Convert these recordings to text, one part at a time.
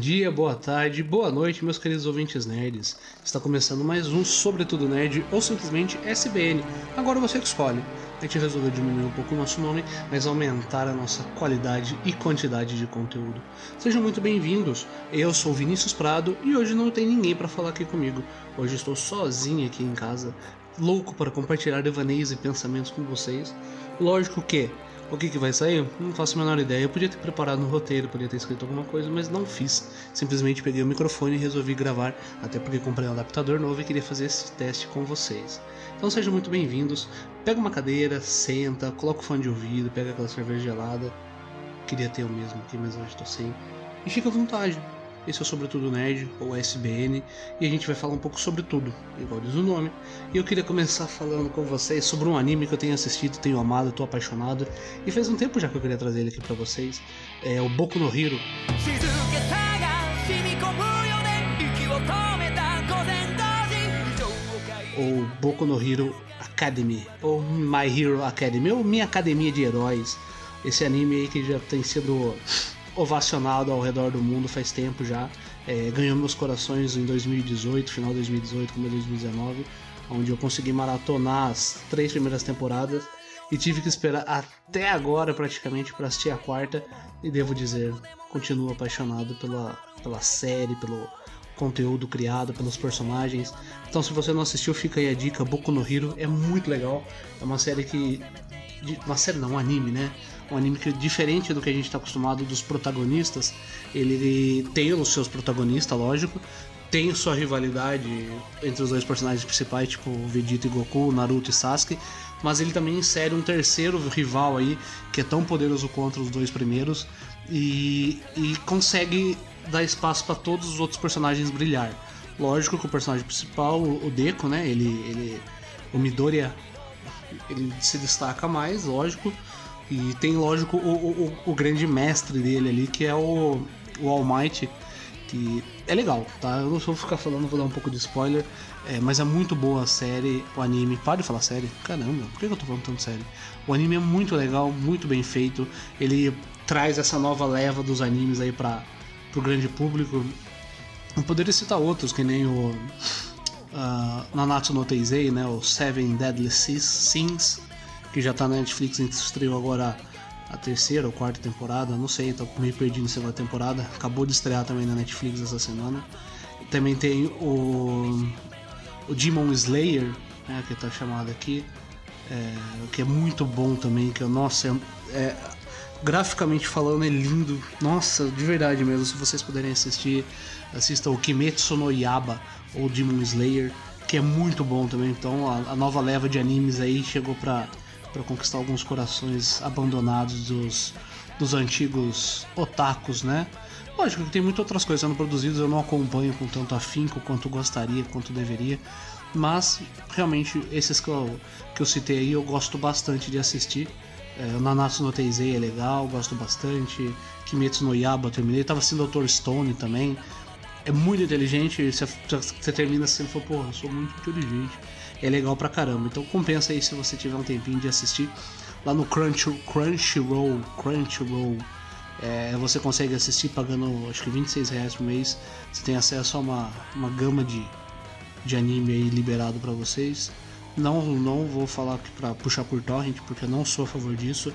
Dia, boa tarde, boa noite, meus queridos ouvintes nerds. Está começando mais um Sobretudo Nerd ou simplesmente SBN. Agora você que escolhe. A gente resolveu diminuir um pouco o nosso nome, mas aumentar a nossa qualidade e quantidade de conteúdo. Sejam muito bem-vindos. Eu sou Vinícius Prado e hoje não tem ninguém para falar aqui comigo. Hoje estou sozinho aqui em casa, louco para compartilhar devaneios e pensamentos com vocês. Lógico que o que, que vai sair? Não faço a menor ideia. Eu podia ter preparado no roteiro, podia ter escrito alguma coisa, mas não fiz. Simplesmente peguei o microfone e resolvi gravar, até porque comprei um adaptador novo e queria fazer esse teste com vocês. Então sejam muito bem-vindos. Pega uma cadeira, senta, coloca o fone de ouvido, pega aquela cerveja gelada. Queria ter o mesmo aqui, mas hoje tô sem. E fica à vontade. Esse é o Sobretudo Nerd, ou SBN, e a gente vai falar um pouco sobre tudo, igual diz o nome. E eu queria começar falando com vocês sobre um anime que eu tenho assistido, tenho amado, tô apaixonado, e faz um tempo já que eu queria trazer ele aqui para vocês. É o Boku no Hero. Ou Boku no Hero Academy, ou My Hero Academy, ou Minha Academia de Heróis. Esse anime aí que já tem sido ovacionado ao redor do mundo faz tempo já. É, ganhou meus corações em 2018, final de 2018, como 2019, onde eu consegui maratonar as três primeiras temporadas e tive que esperar até agora praticamente para assistir a quarta. E devo dizer, continuo apaixonado pela, pela série, pelo conteúdo criado, pelos personagens. Então, se você não assistiu, fica aí a dica: Boku no Hero é muito legal. É uma série que. Uma série não, um anime, né? um anime que diferente do que a gente está acostumado dos protagonistas, ele tem os seus protagonistas, lógico, tem sua rivalidade entre os dois personagens principais, tipo Vegeta e Goku, Naruto e Sasuke, mas ele também insere um terceiro rival aí que é tão poderoso quanto os dois primeiros e, e consegue dar espaço para todos os outros personagens brilhar. Lógico que o personagem principal, o Deco, né, ele, ele o Midoriya, ele se destaca mais, lógico, e tem, lógico, o, o, o, grande mestre dele ali, que é o, o All Might, que é legal, tá? Eu não vou ficar falando, vou dar um pouco de spoiler, é, mas é muito boa a série, o anime. Para de falar série, caramba, por que eu tô falando tanto série? O anime é muito legal, muito bem feito, ele traz essa nova leva dos animes aí para pro grande público. Eu poderia citar outros, que nem o uh, Nanatsu no Taizei, né, o Seven Deadly Sins, que já tá na Netflix, estreou agora a terceira ou quarta temporada, não sei, tô meio perdido na segunda temporada. Acabou de estrear também na Netflix essa semana. Também tem o, o Demon Slayer, né, que tá chamado aqui, é, que é muito bom também, que nossa, é, é, graficamente falando é lindo, nossa, de verdade mesmo, se vocês puderem assistir, assistam o Kimetsu no Yaba ou Demon Slayer, que é muito bom também, então a, a nova leva de animes aí chegou pra para conquistar alguns corações abandonados dos, dos antigos otakus, né? Lógico que tem muitas outras coisas sendo produzidas, eu não acompanho com tanto afinco quanto gostaria, quanto deveria, mas realmente esses que eu, que eu citei aí eu gosto bastante de assistir. É, Nanatsu no Teizei é legal, gosto bastante. Kimetsu no Yaba terminei, tava assistindo Dr. Stone também. É muito inteligente, você, termina assim e fala, porra, sou muito inteligente é legal pra caramba. Então compensa aí se você tiver um tempinho de assistir lá no Crunch, Crunchyroll, Crunchyroll. É, você consegue assistir pagando acho que 26 reais por mês. Você tem acesso a uma, uma gama de, de anime aí liberado para vocês. Não, não vou falar pra puxar por torrent, porque eu não sou a favor disso,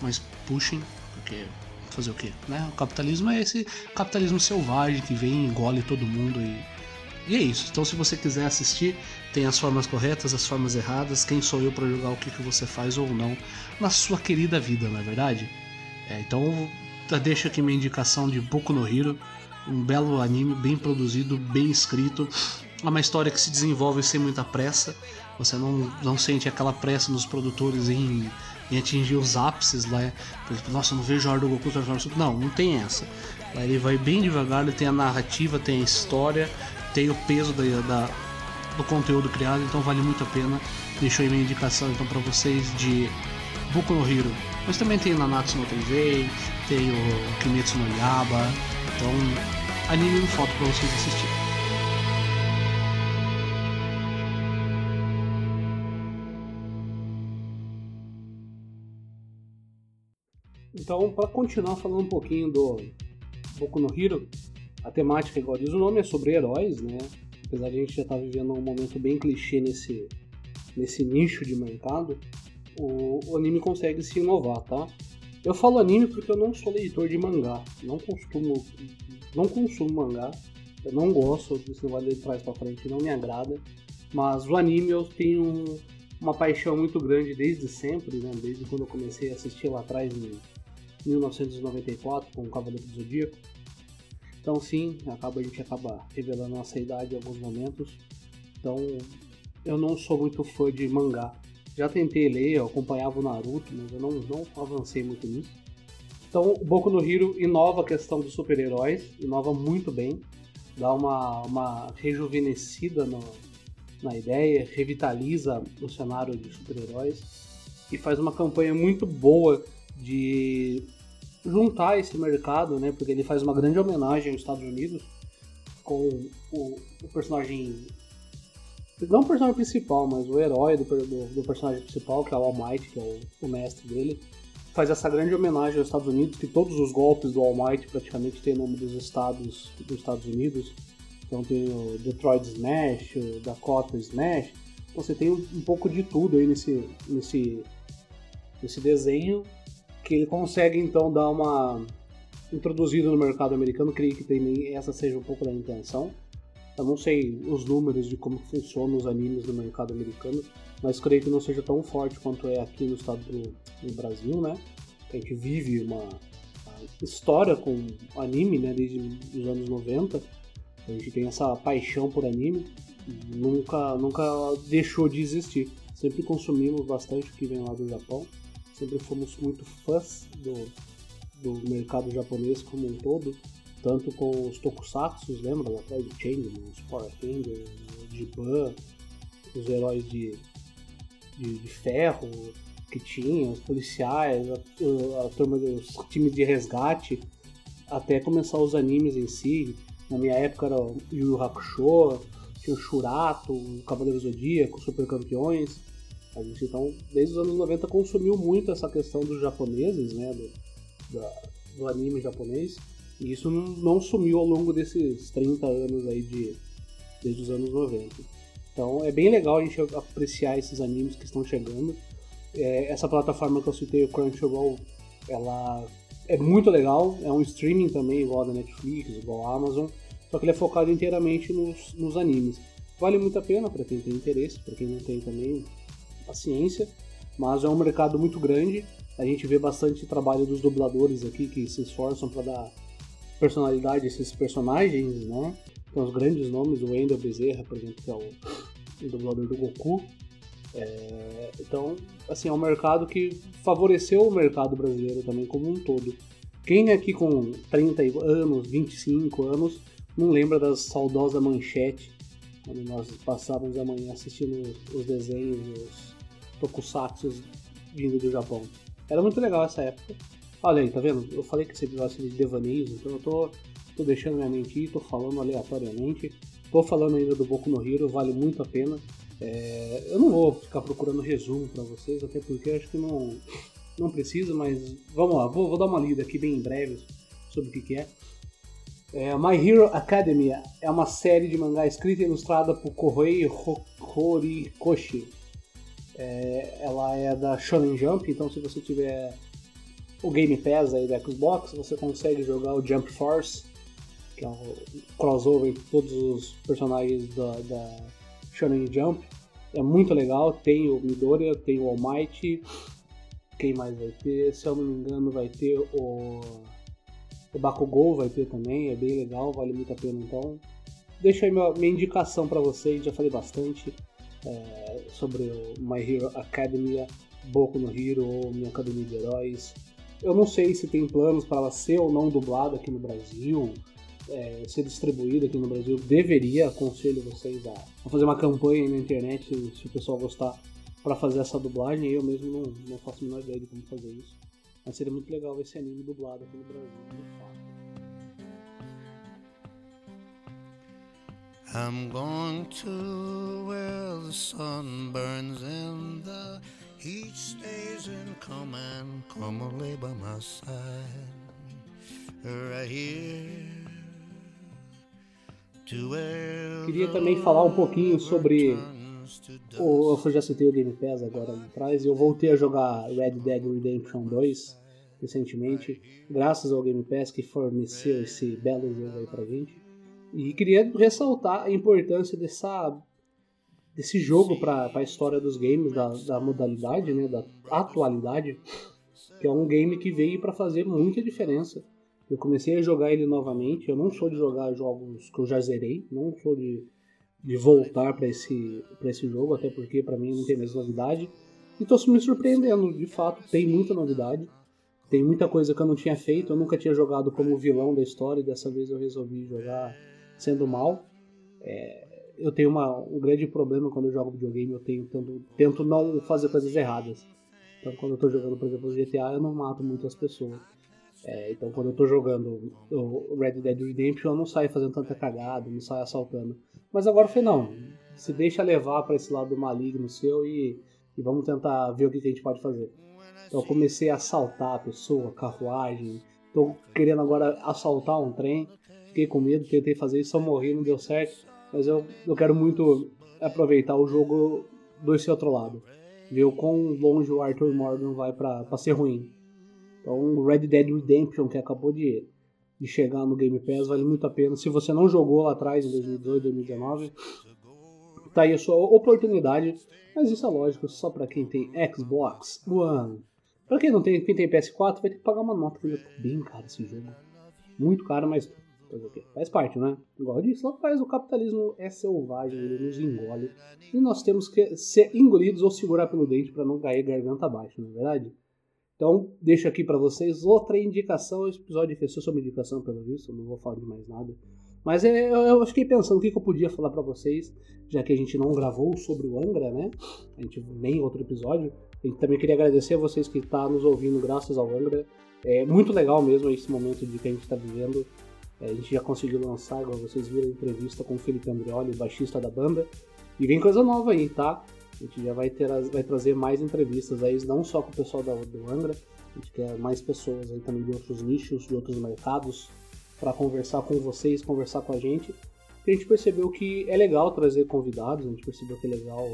mas puxem, porque fazer o quê? Né? O capitalismo é esse capitalismo selvagem que vem, engole todo mundo e e é isso. Então, se você quiser assistir, tem as formas corretas, as formas erradas. Quem sou eu para julgar o que, que você faz ou não na sua querida vida, não é verdade? É, então, deixo aqui minha indicação de Boku no Hero. Um belo anime, bem produzido, bem escrito. É uma história que se desenvolve sem muita pressa. Você não, não sente aquela pressa nos produtores em, em atingir os ápices lá. Por exemplo, nossa, eu não vejo a hora do Goku transformar Não, não tem essa. Lá ele vai bem devagar, ele tem a narrativa, tem a história, tem o peso da, da, do conteúdo criado, então vale muito a pena. Deixo aí minha indicação então para vocês de Boku no Hero. Mas também tem Nanatsu no Taizei, tem o Kimetsu no Yaba, então anime em foto para vocês assistirem. Então, para continuar falando um pouquinho do, Boku no Hero, a temática, igual diz o nome, é sobre heróis, né? Apesar de a gente já estar tá vivendo um momento bem clichê nesse, nesse nicho de mercado, o, o anime consegue se inovar, tá? Eu falo anime porque eu não sou leitor de mangá, não costumo, não consumo mangá, eu não gosto desse negócio de trás para frente, não me agrada, mas o anime eu tenho uma paixão muito grande desde sempre, né? Desde quando eu comecei a assistir lá atrás em 1994 com o Cavaleiro do Zodíaco. Então sim, acaba, a gente acaba revelando nossa idade em alguns momentos. Então eu não sou muito fã de mangá. Já tentei ler, eu acompanhava o Naruto, mas eu não, não avancei muito nisso. Então o Boku no Hero inova a questão dos super-heróis, inova muito bem, dá uma, uma rejuvenescida no, na ideia, revitaliza o cenário de super-heróis e faz uma campanha muito boa de juntar esse mercado, né? Porque ele faz uma grande homenagem aos Estados Unidos com o, o personagem. Não o personagem principal, mas o herói do, do, do personagem principal, que é o All Might, que é o, o, mestre dele. Faz essa grande homenagem aos Estados Unidos, que todos os golpes do All Might praticamente têm nome dos estados dos Estados Unidos. Então tem o Detroit Smash, o Dakota Smash. Você tem um, um pouco de tudo aí nesse, nesse, nesse desenho que ele consegue então dar uma introduzida no mercado americano. Creio que também essa seja um pouco da intenção. Eu não sei os números de como funcionam os animes no mercado americano, mas creio que não seja tão forte quanto é aqui no estado do no Brasil, né? A gente vive uma história com anime, né, desde os anos 90 a gente tem essa paixão por anime, nunca, nunca deixou de existir. Sempre consumimos bastante o que vem lá do Japão, sempre fomos muito fãs do, do mercado japonês como um todo, tanto com os tokusatsu, lembra lá atrás do Changeman, os Power Rangers, o Jiban, os heróis de, de, de, ferro que tinha, os policiais, a, a turma dos times de resgate, até começar os animes em si, na minha época era o Yu Yu Hakusho, tinha o Shurato, o Cavaleiro Zodíaco, Super Campeões. A gente então, desde os anos 90, consumiu muito essa questão dos japoneses, né? Do, do anime japonês. E isso não, não, sumiu ao longo desses 30 anos aí de. desde os anos 90. Então é bem legal a gente apreciar esses animes que estão chegando. É, essa plataforma que eu citei, o Crunchyroll, ela é muito legal, é um streaming também, igual a da Netflix, igual a Amazon, só que ele é focado inteiramente nos, nos animes. Vale muito a pena para quem tem interesse, para quem não tem também paciência, mas é um mercado muito grande. A gente vê bastante trabalho dos dubladores aqui que se esforçam para dar personalidade a esses personagens, né? Tem os grandes nomes, o Wendell Bezerra, por exemplo, que é o, o dublador do Goku. É, então, assim, é um mercado que favoreceu o mercado brasileiro também como um todo. Quem aqui com 30 anos, 25 anos, não lembra das saudosas manchete, quando nós passávamos a manhã assistindo os desenhos, os tokusatsu vindo do Japão. Era muito legal essa época. Olha aí, tá vendo? Eu falei que esse episódio de devaneios, então eu tô, tô deixando minha mente ir, tô falando aleatoriamente. Tô falando ainda do Boku no Hero, vale muito a pena. É, eu não vou ficar procurando resumo para vocês, até porque acho que não, não precisa, mas vamos lá, vou, vou, dar uma lida aqui bem em breve sobre o que, que é. é. My Hero Academia é uma série de mangá escrita e ilustrada por Kohei Horikoshi. É, ela é da Shonen Jump, então se você tiver o Game Pass aí da Xbox, você consegue jogar o Jump Force, que é um crossover entre todos os personagens da, da Shonen Jump. É muito legal. Tem o Midoriya, tem o All Might. Quem mais vai ter? Se eu não me engano, vai ter o. O Bakugou vai ter também. É bem legal, vale muito a pena então. Deixa aí minha, minha indicação para vocês. Já falei bastante é, sobre o My Hero Academia, Boku no Hero ou Minha Academia de Heróis. Eu não sei se tem planos para ela ser ou não dublada aqui no Brasil é, ser distribuído aqui no Brasil, deveria, aconselho vocês a, a fazer uma campanha na internet, se, se o pessoal gostar, para fazer essa dublagem. Eu mesmo não, não faço a menor ideia de como fazer isso. Mas seria muito legal ver esse anime dublado aqui no Brasil, de fato. I'm going to where the sun burns and the heat stays in command. Come away by my side. right here to where Queria também falar um pouquinho sobre. Eu já citei o Game Pass agora atrás e eu voltei a jogar Red Dead Redemption 2 recentemente, graças ao Game Pass que forneceu esse belo jogo aí pra gente. E queria ressaltar a importância dessa, desse jogo para a história dos games, da, da modalidade, né, da atualidade, que é um game que veio para fazer muita diferença. Eu comecei a jogar ele novamente. Eu não sou de jogar jogos que eu já zerei, não sou de, de voltar para esse, esse jogo, até porque para mim não tem mais novidade. E tô me surpreendendo, de fato, tem muita novidade. Tem muita coisa que eu não tinha feito, eu nunca tinha jogado como vilão da história e dessa vez eu resolvi jogar sendo mal. É, eu tenho uma, um grande problema quando eu jogo videogame, eu tenho, tento, tento não fazer coisas erradas. Então quando eu tô jogando, por exemplo, GTA, eu não mato muitas pessoas. É, então quando eu tô jogando o Red Dead Redemption, eu não saio fazendo tanta cagada, não saio assaltando. Mas agora falei, não, se deixa levar para esse lado maligno seu e, e, vamos tentar ver o que, que a gente pode fazer. Então eu comecei a assaltar a pessoa, carruagem, tô querendo agora assaltar um trem, fiquei com medo, tentei fazer isso, só morri, não deu certo. Mas eu, eu quero muito aproveitar o jogo desse outro lado. Ver o quão longe o Arthur Morgan vai pra ser ruim. Então, Red Dead Redemption, que acabou de, de chegar no Game Pass, vale muito a pena. Se você não jogou lá atrás, em 2018, 2019, tá aí a sua oportunidade. Mas isso é lógico, só para quem tem Xbox One. Pra quem não tem, quem tem PS4, vai ter que pagar uma nota, bem caro esse jogo. Muito caro, mas Faz parte, né? Igual eu disse lá atrás, o capitalismo é selvagem, ele nos engole. E nós temos que ser engolidos ou segurar pelo dente para não cair garganta abaixo, não é verdade? Então, deixo aqui para vocês outra indicação. Esse episódio aqui é sobre indicação, pelo visto, eu não vou falar de mais nada. Mas é, eu fiquei pensando o que, eu podia falar para vocês, já que a gente não gravou sobre o Angra, né? A gente nem outro episódio. E também queria agradecer a vocês que estão tá nos ouvindo graças ao Angra. É muito legal mesmo esse momento de que a gente está vivendo. É, a gente já conseguiu lançar, igual vocês viram, a entrevista com o Felipe Andreoli, o baixista da banda. E vem coisa nova aí, tá? A gente já vai, ter, vai trazer mais entrevistas aí, não só com o pessoal da, do Angra, a gente quer mais pessoas aí também de outros nichos, de outros mercados, para conversar com vocês, conversar com a gente. a gente percebeu que é legal trazer convidados, a gente percebeu que é legal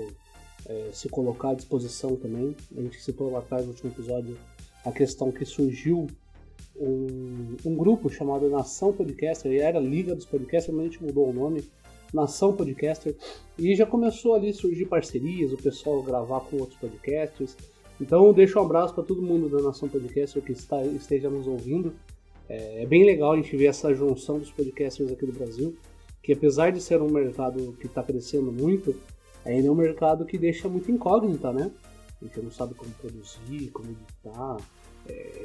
é, se colocar à disposição também. A gente citou lá atrás no último episódio a questão que surgiu um, um grupo chamado Nação Podcaster, e era Liga dos Podcasters, mas a gente mudou o nome, Nação Podcaster, e já começou ali a surgir parcerias, o pessoal gravar com outros podcasters. Então deixo um abraço para todo mundo da Nação Podcaster que está, esteja nos ouvindo. É, é bem legal a gente ver essa junção dos podcasters aqui do Brasil, que apesar de ser um mercado que está crescendo muito, ainda é um mercado que deixa muito incógnita, né? A gente não sabe como produzir, como editar,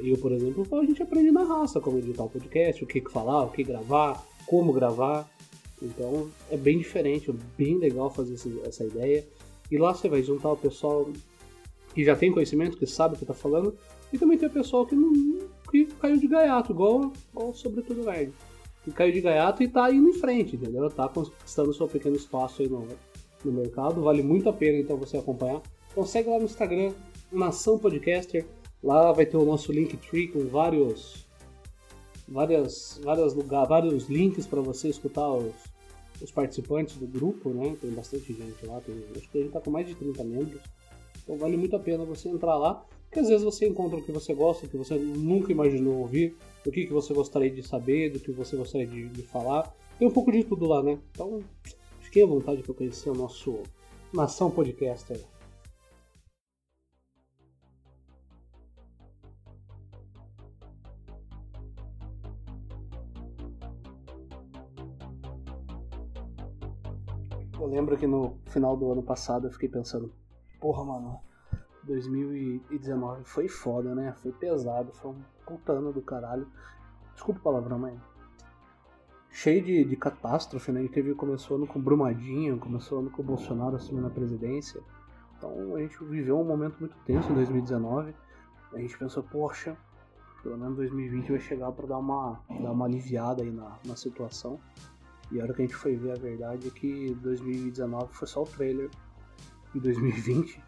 eu, por exemplo, a gente aprende na raça como editar um podcast, o que falar, o que gravar, como gravar. Então é bem diferente, é bem legal fazer essa ideia. E lá você vai juntar o pessoal que já tem conhecimento, que sabe o que está falando, e também tem o pessoal que, não, que caiu de gaiato, igual, igual Sobretudo Nerd. Que caiu de gaiato e está indo em frente, entendeu? Está conquistando seu pequeno espaço aí no, no mercado. Vale muito a pena então você acompanhar. Então segue lá no Instagram, Nação Podcaster Lá vai ter o nosso Linktree com vários várias, várias lugar, vários links para você escutar os, os participantes do grupo, né? Tem bastante gente lá, tem, acho que a gente tá com mais de 30 membros. Então vale muito a pena você entrar lá, porque às vezes você encontra o que você gosta, o que você nunca imaginou ouvir, o que, que você gostaria de saber, do que você gostaria de, de falar. Tem um pouco de tudo lá, né? Então fiquem à vontade para conhecer o nosso Nação Podcaster. Eu lembro que no final do ano passado eu fiquei pensando, porra, mano, 2019 foi foda, né? Foi pesado, foi um puta ano do caralho. Desculpa o palavrão, mas. Cheio de, de catástrofe, né? A gente teve, começou ano com Brumadinho, começou ano com o Bolsonaro assumindo a presidência. Então a gente viveu um momento muito tenso em 2019. A gente pensou, poxa, pelo menos 2020 vai chegar para dar uma, dar uma aliviada aí na, na situação. E a hora que a gente foi ver a verdade é que 2019 foi só o trailer. E 2020,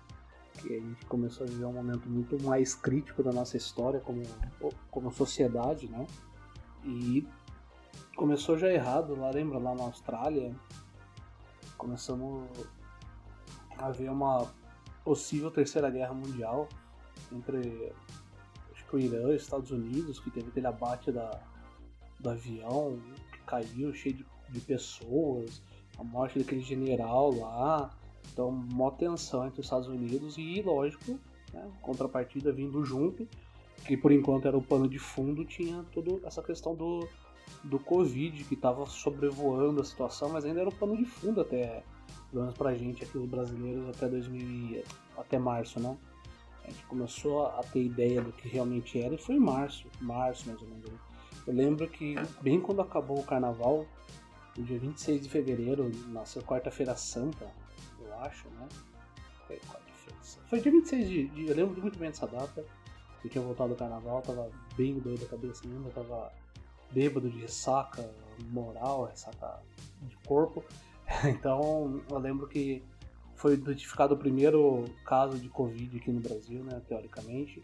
que a gente começou a viver um momento muito mais crítico da nossa história como, como sociedade, né? E começou já errado, lá lembra, lá na Austrália, começamos a ver uma possível terceira guerra mundial entre acho que o Irã e os Estados Unidos, que teve aquele abate da, do avião que caiu cheio de, de pessoas, a morte daquele general lá. Então, mó tensão entre os Estados Unidos e, lógico, né, contrapartida vindo junto, que por enquanto era o pano de fundo, tinha toda essa questão do, do Covid que estava sobrevoando a situação, mas ainda era o pano de fundo até, pelo menos pra gente aqui, os brasileiros, até 2000, até março, né? A gente começou a ter ideia do que realmente era e foi em março, março mais ou menos. Eu lembro que bem quando acabou o carnaval, no dia 26 de fevereiro, na quarta-feira santa, eu acho, né? Foi quarta-feira Foi dia 26 de, de, Eu lembro muito bem dessa data. Eu tinha voltado do carnaval, tava bem doido da cabeça ainda, tava bêbado de ressaca moral, ressaca de corpo. Então eu lembro que foi identificado o primeiro caso de Covid aqui no Brasil, né, teoricamente.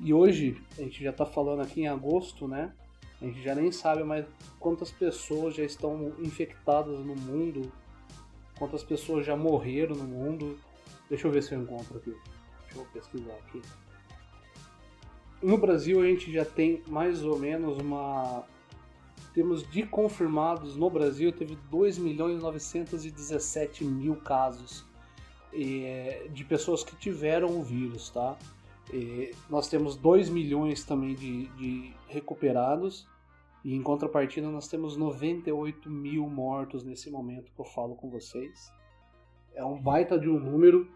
E hoje, a gente já está falando aqui em agosto, né? A gente já nem sabe mais quantas pessoas já estão infectadas no mundo, quantas pessoas já morreram no mundo. Deixa eu ver se eu encontro aqui. Deixa eu pesquisar aqui. No Brasil a gente já tem mais ou menos uma. Temos de confirmados no Brasil, teve 2 milhões e 917 mil casos é, de pessoas que tiveram o vírus, tá? É, nós temos 2 milhões também de, de recuperados e em contrapartida nós temos 98 mil mortos nesse momento que eu falo com vocês. É um baita de um número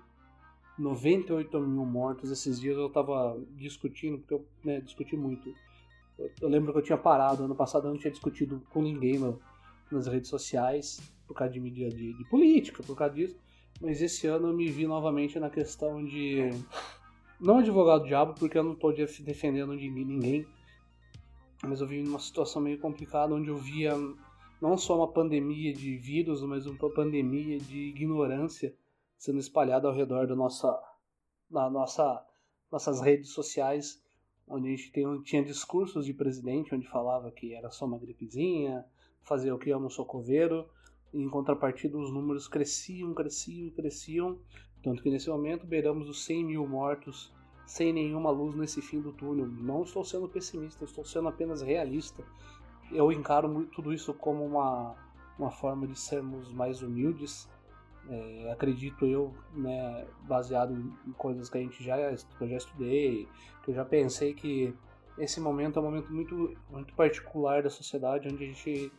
98 mil mortos. Esses dias eu tava discutindo, porque eu né, discuti muito. Eu, lembro que eu tinha parado, ano passado eu não tinha discutido com ninguém no, nas redes sociais, por causa de mídia de, de, política, por causa disso. Mas esse ano eu me vi novamente na questão de. Não advogado diabo, porque eu não estou defendendo de ninguém, mas eu vi numa situação meio complicada onde eu via não só uma pandemia de vírus, mas uma pandemia de ignorância sendo espalhada ao redor da nossa, da nossa, nossas redes sociais, onde a gente tem, tinha discursos de presidente onde falava que era só uma gripezinha, fazer o que eu não sou coveiro, e em contrapartida os números cresciam, cresciam, cresciam, tanto que nesse momento beiramos os 100 mil mortos sem nenhuma luz nesse fim do túnel. Não estou sendo pessimista, estou sendo apenas realista. Eu encaro tudo isso como uma, uma forma de sermos mais humildes, é, acredito eu, né, baseado em coisas que a gente já, que eu já estudei, que eu já pensei que esse momento é um momento muito, muito particular da sociedade, onde a gente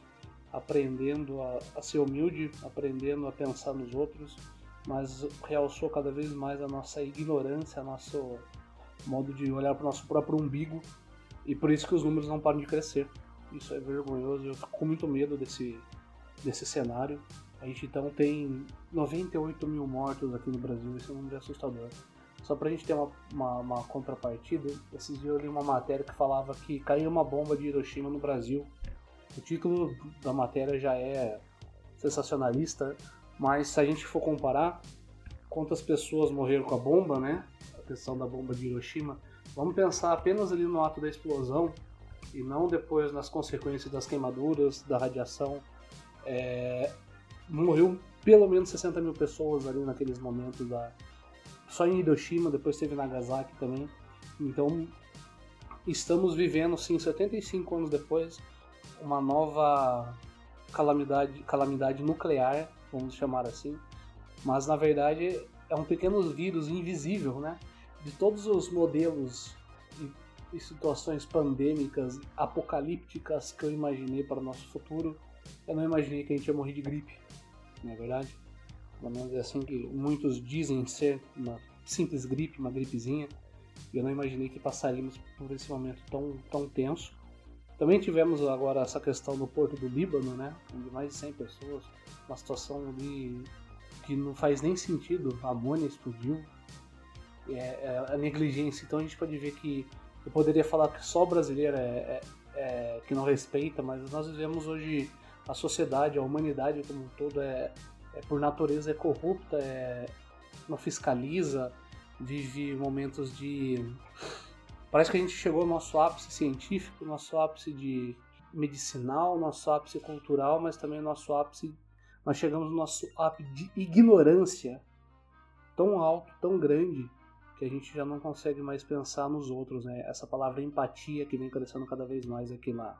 aprendendo a, a ser humilde, aprendendo a pensar nos outros, mas realçou cada vez mais a nossa ignorância, nosso modo de olhar para o nosso próprio umbigo, e por isso que os números não param de crescer. Isso é vergonhoso, eu fico com muito medo desse, desse cenário. A gente então tem 98 mil mortos aqui no Brasil, isso é um número assustador. Só pra gente ter uma, uma, uma, contrapartida, esses dias eu li uma matéria que falava que caiu uma bomba de Hiroshima no Brasil. O título da matéria já é sensacionalista, mas se a gente for comparar quantas pessoas morreram com a bomba, né? A questão da bomba de Hiroshima, vamos pensar apenas ali no ato da explosão e não depois nas consequências das queimaduras, da radiação. É, morreu pelo menos 60 mil pessoas ali naqueles momentos da só em Hiroshima, depois teve Nagasaki também. Então estamos vivendo sim 75 anos depois uma nova calamidade calamidade nuclear, vamos chamar assim. Mas na verdade é um pequeno vírus invisível, né? De todos os modelos e situações pandêmicas, apocalípticas que eu imaginei para o nosso futuro, eu não imaginei que a gente ia morrer de gripe não é verdade? Pelo menos é assim que muitos dizem ser uma simples gripe, uma gripezinha. Eu não imaginei que passaríamos por esse momento tão, tão tenso. Também tivemos agora essa questão no porto do Líbano, né? Onde mais de 100 pessoas, uma situação ali que não faz nem sentido. A amônia explodiu. É, é, a negligência. Então a gente pode ver que eu poderia falar que só brasileiro é, é, é que não respeita, mas nós vivemos hoje a sociedade, a humanidade como um todo é, é por natureza é corrupta, é, não fiscaliza, vive momentos de. Parece que a gente chegou ao nosso ápice científico, nosso ápice de, medicinal, nosso ápice cultural, mas também nosso ápice. Nós chegamos no nosso ápice de ignorância tão alto, tão grande, que a gente já não consegue mais pensar nos outros, né? Essa palavra empatia que vem crescendo cada vez mais aqui na,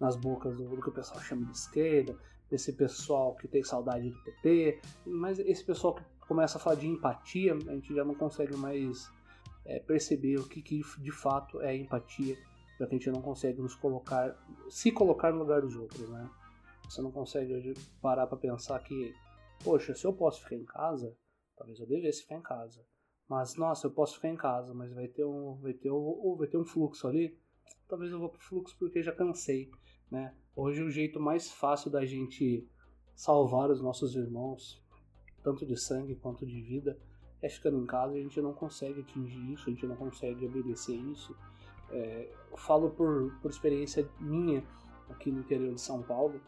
nas bocas do, do que o pessoal chama de esquerda, desse pessoal que tem saudade do PT, mas esse pessoal que começa a falar de empatia, a gente já não consegue mais é, perceber o que, que de fato é empatia, já que a gente não consegue nos colocar, se colocar no lugar dos outros, né? Você não consegue hoje parar para pensar que, poxa, se eu posso ficar em casa, talvez eu devesse ficar em casa. Mas nossa, eu posso ficar em casa, mas vai ter um, vai ter um, vai ter um fluxo ali. Talvez eu vou pro fluxo porque já cansei, né? Hoje o jeito mais fácil da gente salvar os nossos irmãos, tanto de sangue quanto de vida, é ficando em casa. A gente não consegue atingir isso, a gente não consegue obedecer isso. É, eu falo por, por experiência minha aqui no interior de São Paulo,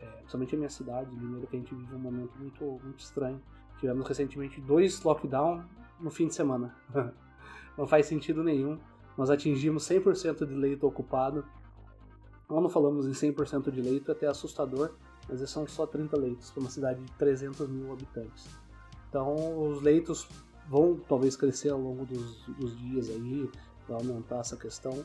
é, principalmente a minha cidade, Mineiro, que a gente vive um momento muito, muito estranho. Tivemos recentemente dois lockdown no fim de semana. não faz sentido nenhum. Nós atingimos 100% de leito ocupado. Quando falamos em 100% de leito, é até assustador, mas são só 30 leitos para uma cidade de 300 mil habitantes. Então, os leitos vão talvez crescer ao longo dos, dos dias aí, para aumentar essa questão,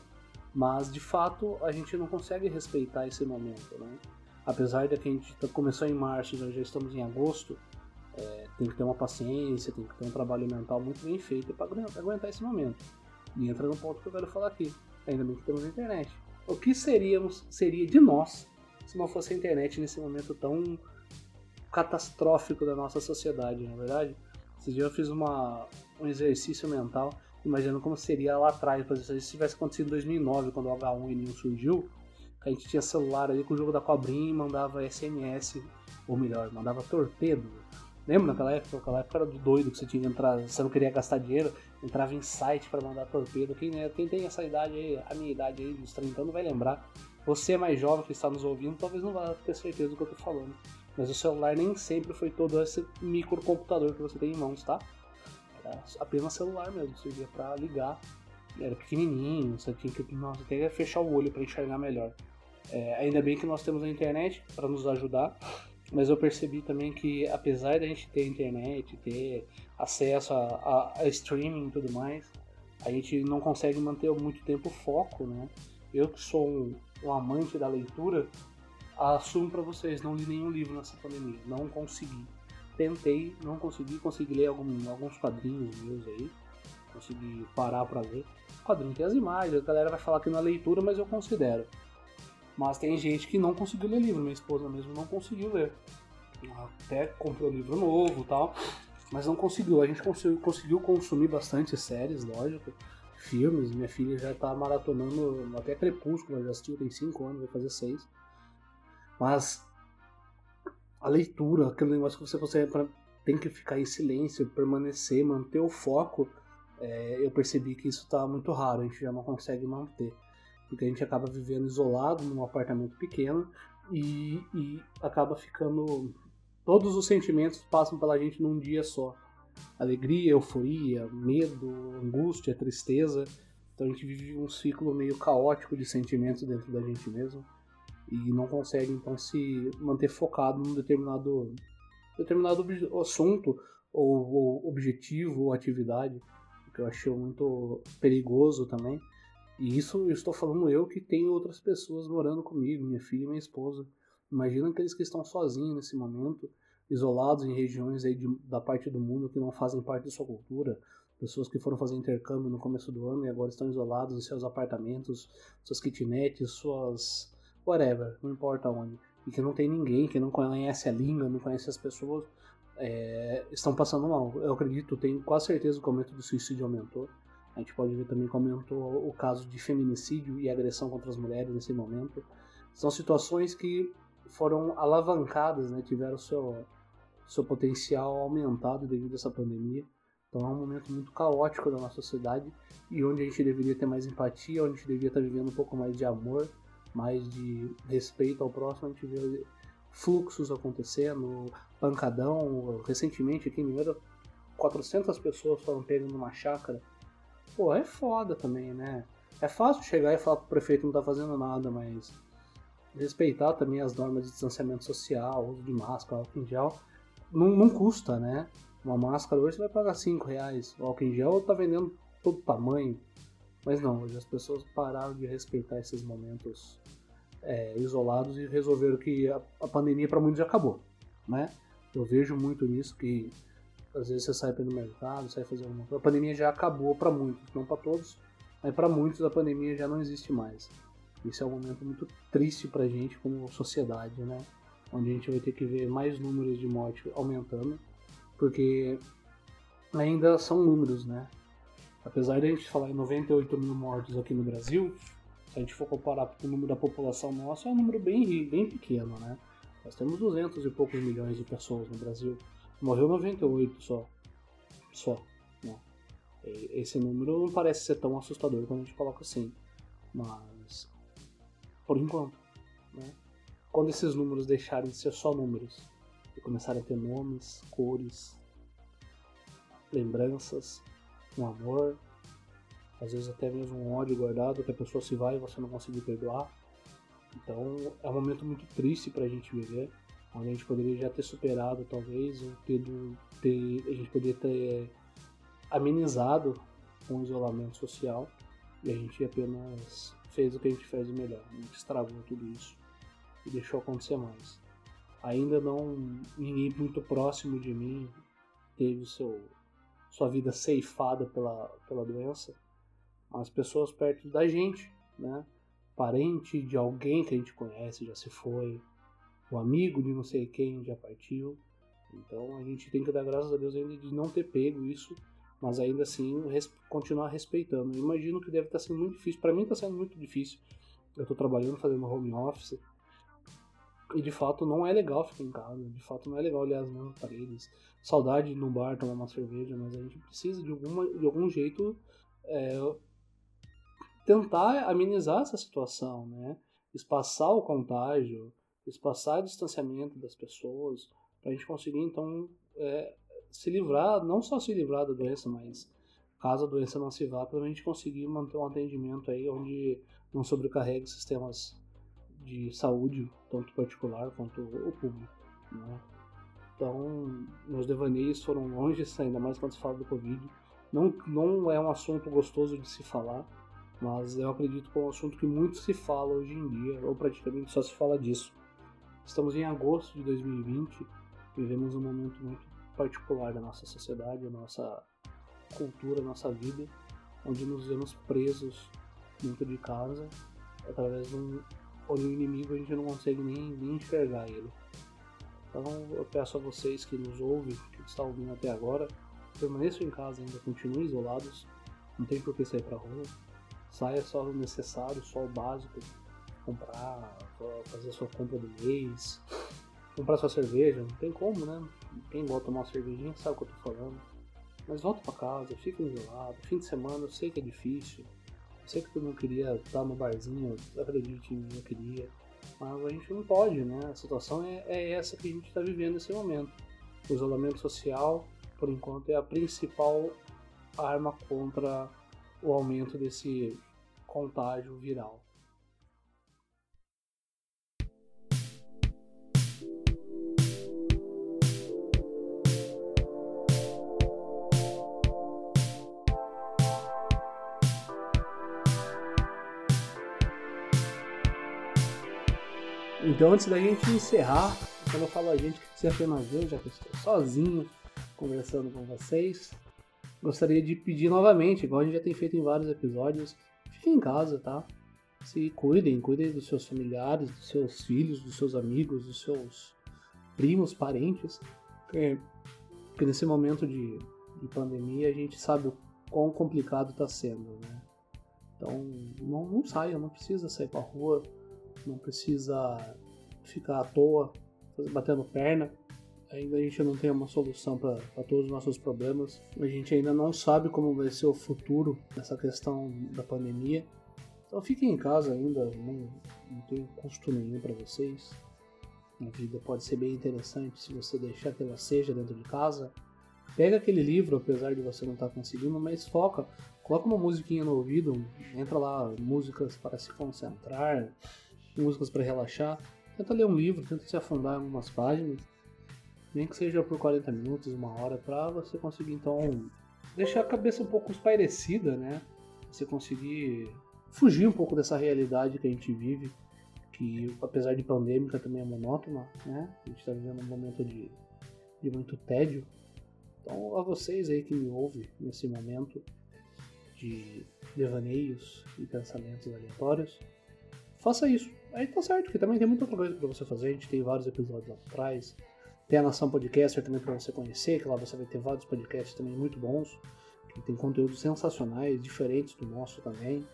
mas de fato a gente não consegue respeitar esse momento, né? Apesar de que a gente tá, começou em março e já estamos em agosto, é, tem que ter uma paciência, tem que ter um trabalho mental muito bem feito para aguentar esse momento. E entra no ponto que eu quero falar aqui. Ainda bem que temos a internet. O que seríamos, seria de nós se não fosse a internet nesse momento tão catastrófico da nossa sociedade, na é verdade? Esse dia eu fiz uma, um exercício mental, imaginando como seria lá atrás, por exemplo, se tivesse acontecido em 2009, quando o H1N1 surgiu, a gente tinha celular ali com o jogo da cobrinha e mandava SMS, ou melhor, mandava torpedo Lembra naquela época? Naquela época era do doido que você tinha que entrar, você não queria gastar dinheiro, entrava em site para mandar torpedo. Quem, né, quem tem essa idade aí, a minha idade aí, dos 30 anos, vai lembrar. Você é mais jovem que está nos ouvindo, talvez não vá ter certeza do que eu tô falando. Mas o celular nem sempre foi todo esse microcomputador que você tem em mãos, tá? Era apenas celular mesmo, servia para ligar. Era pequenininho, você tinha que nossa, até fechar o olho para enxergar melhor. É, ainda bem que nós temos a internet para nos ajudar mas eu percebi também que apesar da gente ter internet, ter acesso a, a, a, streaming e tudo mais, a gente não consegue manter muito tempo o foco, né? Eu que sou um, um amante da leitura, assumo para vocês, não li nenhum livro nessa pandemia, não consegui. Tentei, não consegui, consegui ler algum, alguns quadrinhos meus aí, consegui parar para ler. O quadrinho tem as imagens, a galera vai falar que não é leitura, mas eu considero. Mas tem gente que não conseguiu ler livro, minha esposa mesmo não conseguiu ler. Até comprou livro novo e tal, mas não conseguiu. A gente conseguiu, conseguiu consumir bastante séries, lógico, filmes. Minha filha já tá maratonando até Crepúsculo, já assistiu, tem 5 anos, vai fazer 6. Mas a leitura, aquele negócio que você consegue tem que ficar em silêncio, permanecer, manter o foco, é, eu percebi que isso está muito raro, a gente já não consegue manter porque a gente acaba vivendo isolado num apartamento pequeno e, e acaba ficando. Todos os sentimentos passam pela gente num dia só. Alegria, euforia, medo, angústia, tristeza. Então a gente vive um ciclo meio caótico de sentimentos dentro da gente mesmo e não consegue então se manter focado num determinado determinado assunto ou, ou objetivo ou atividade, que eu achei muito perigoso também. E isso eu estou falando eu que tenho outras pessoas morando comigo, minha filha e minha esposa. Imagina aqueles que estão sozinhos nesse momento, isolados em regiões aí de, da parte do mundo que não fazem parte da sua cultura, pessoas que foram fazer intercâmbio no começo do ano e agora estão isolados em seus apartamentos, suas kitnets, suas whatever, não importa onde, e que não tem ninguém, que não conhece a língua, não conhece as pessoas, é, estão passando mal. Eu acredito, tenho quase certeza que o aumento do suicídio aumentou. A gente pode ver também que aumentou o caso de feminicídio e agressão contra as mulheres nesse momento. São situações que foram alavancadas, né, tiveram seu, seu potencial aumentado devido a essa pandemia. Então é um momento muito caótico da nossa sociedade e onde a gente deveria ter mais empatia, onde a gente deveria estar vivendo um pouco mais de amor, mais de respeito ao próximo, a gente vê fluxos acontecendo, pancadão. Recentemente aqui em Mineiro, 400 pessoas foram pegas numa chácara pô, é foda também, né? É fácil chegar e falar pro prefeito não tá fazendo nada, mas respeitar também as normas de distanciamento social, uso de máscara, álcool em gel, não, não custa, né? Uma máscara hoje você vai pagar 5 reais, o álcool em gel tá vendendo todo tamanho, mas não, hoje as pessoas pararam de respeitar esses momentos é, isolados e resolveram que a, a pandemia para muitos já acabou, né? Eu vejo muito nisso que às vezes você sai pelo mercado, sai fazer alguma coisa, a pandemia já acabou para muitos, não para todos, mas para muitos a pandemia já não existe mais. Isso é um momento muito triste pra gente como sociedade, né? Onde a gente vai ter que ver mais números de morte aumentando, porque ainda são números, né? Apesar de a gente falar em 98 mil mortos aqui no Brasil, se a gente for comparar com o número da população nossa, é um número bem, bem pequeno, né? Nós temos 200 e poucos milhões de pessoas no Brasil. Morreu 98 só. Só. Né? Esse número não parece ser tão assustador quando a gente coloca assim. Mas, por enquanto, né? Quando esses números deixarem de ser só números e começarem a ter nomes, cores, lembranças, um amor, às vezes até mesmo um ódio guardado que a pessoa se vai e você não conseguir perdoar. Então é um momento muito triste para a gente viver, onde a gente poderia já ter superado talvez, ou ter, ter, a gente poderia ter amenizado com o isolamento social e a gente apenas fez o que a gente fez de melhor, a gente estragou tudo isso e deixou acontecer mais. Ainda não ninguém muito próximo de mim teve seu sua vida ceifada pela, pela doença, mas pessoas perto da gente, né? Parente de alguém que a gente conhece já se foi, o amigo de não sei quem já partiu. Então a gente tem que dar graças a Deus ainda de não ter pego isso, mas ainda assim res continuar respeitando. Eu imagino que deve estar sendo muito difícil. Para mim está sendo muito difícil. Eu estou trabalhando, fazendo home office. E de fato não é legal ficar em casa, de fato não é legal olhar as mesmas paredes. Saudade de ir num bar tomar uma cerveja, mas a gente precisa de, alguma, de algum jeito é, tentar amenizar essa situação, né? Espaçar o contágio, espaçar distanciamento das pessoas, para a gente conseguir então é, se livrar, não só se livrar da doença, mas caso a doença não se vá, para a gente conseguir manter um atendimento aí onde não sobrecarregue sistemas de saúde, tanto particular quanto o público. Né? Então, meus devaneios foram longe, ainda mais quando se fala do Covid. Não, não é um assunto gostoso de se falar, mas eu acredito que é um assunto que muito se fala hoje em dia, ou praticamente só se fala disso. Estamos em agosto de 2020, vivemos um momento muito particular da nossa sociedade, da nossa cultura, da nossa vida, onde nos vemos presos dentro de casa através de um onde o inimigo a gente não consegue nem, nem enxergar ele. Então eu peço a vocês que nos ouvem, que estão ouvindo até agora, permaneçam em casa ainda, continuem isolados, não tem por que sair pra rua, saia só o necessário, só o básico, comprar, fazer sua compra do mês, comprar sua cerveja, não tem como, né? Quem gosta de tomar uma cervejinha sabe o que eu tô falando. Mas volta pra casa, fica isolado, fim de semana eu sei que é difícil, eu sei que tu não queria estar no barzinho, acredite em mim, eu queria. Mas a gente não pode, né? A situação é, é essa que a gente está vivendo nesse momento. O isolamento social, por enquanto, é a principal arma contra o aumento desse contágio viral. Então, antes da gente encerrar, quando eu falo a gente, ser apenas eu, já que estou sozinho conversando com vocês, gostaria de pedir novamente, igual a gente já tem feito em vários episódios, fiquem em casa, tá? Se cuidem, cuidem dos seus familiares, dos seus filhos, dos seus amigos, dos seus primos, parentes, porque, porque nesse momento de, de pandemia a gente sabe o quão complicado está sendo, né? Então, não, não saiam, não precisa sair pra rua, não precisa ficar à toa, batendo perna. Ainda a gente não tem uma solução para todos os nossos problemas. A gente ainda não sabe como vai ser o futuro nessa questão da pandemia. Então fiquem em casa ainda, não, não tem custo nenhum para vocês. A vida pode ser bem interessante se você deixar que ela seja dentro de casa. Pega aquele livro, apesar de você não estar tá conseguindo, mas foca. Coloca uma musiquinha no ouvido, entra lá, músicas para se concentrar, músicas para relaxar. Tenta ler um livro, tenta se afundar em algumas páginas, nem que seja por 40 minutos, uma hora, para você conseguir então deixar a cabeça um pouco espairecida, né? Você conseguir fugir um pouco dessa realidade que a gente vive, que apesar de pandêmica também é monótona, né? A gente está vivendo um momento de, de muito tédio. Então, a vocês aí que me ouvem nesse momento de devaneios e pensamentos aleatórios, faça isso. Aí tá certo, que também tem muita coisa para você fazer. A gente tem vários episódios lá atrás. Tem a Nação Podcaster também para você conhecer, que lá você vai ter vários podcasts também muito bons, que tem conteúdos sensacionais, diferentes do nosso também.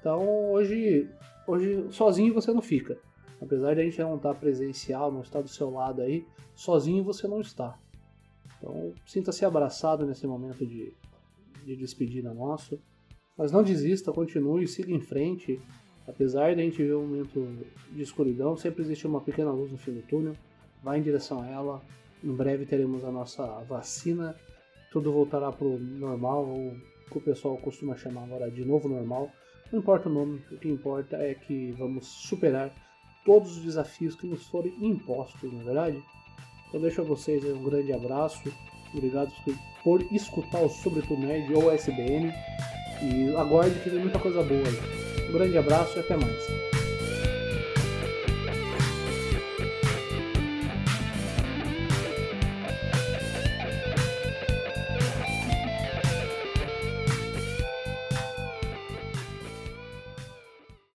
Então hoje, hoje sozinho você não fica. Apesar de a gente não estar presencial, não estar do seu lado aí, sozinho você não está. Então sinta-se abraçado nesse momento de, de despedida nosso. Mas não desista, continue, siga em frente. Apesar de a gente ver um momento de escuridão, sempre existe uma pequena luz no fim do túnel vai em direção a ela. Em breve teremos a nossa vacina, tudo voltará para o normal, ou que o pessoal costuma chamar agora de novo normal. Não importa o nome, o que importa é que vamos superar todos os desafios que nos forem impostos, na é verdade? Eu deixo a vocês um grande abraço, obrigado por escutar o Sobretudo Nerd ou SBN e aguarde que tem muita coisa boa. Grande abraço e até mais.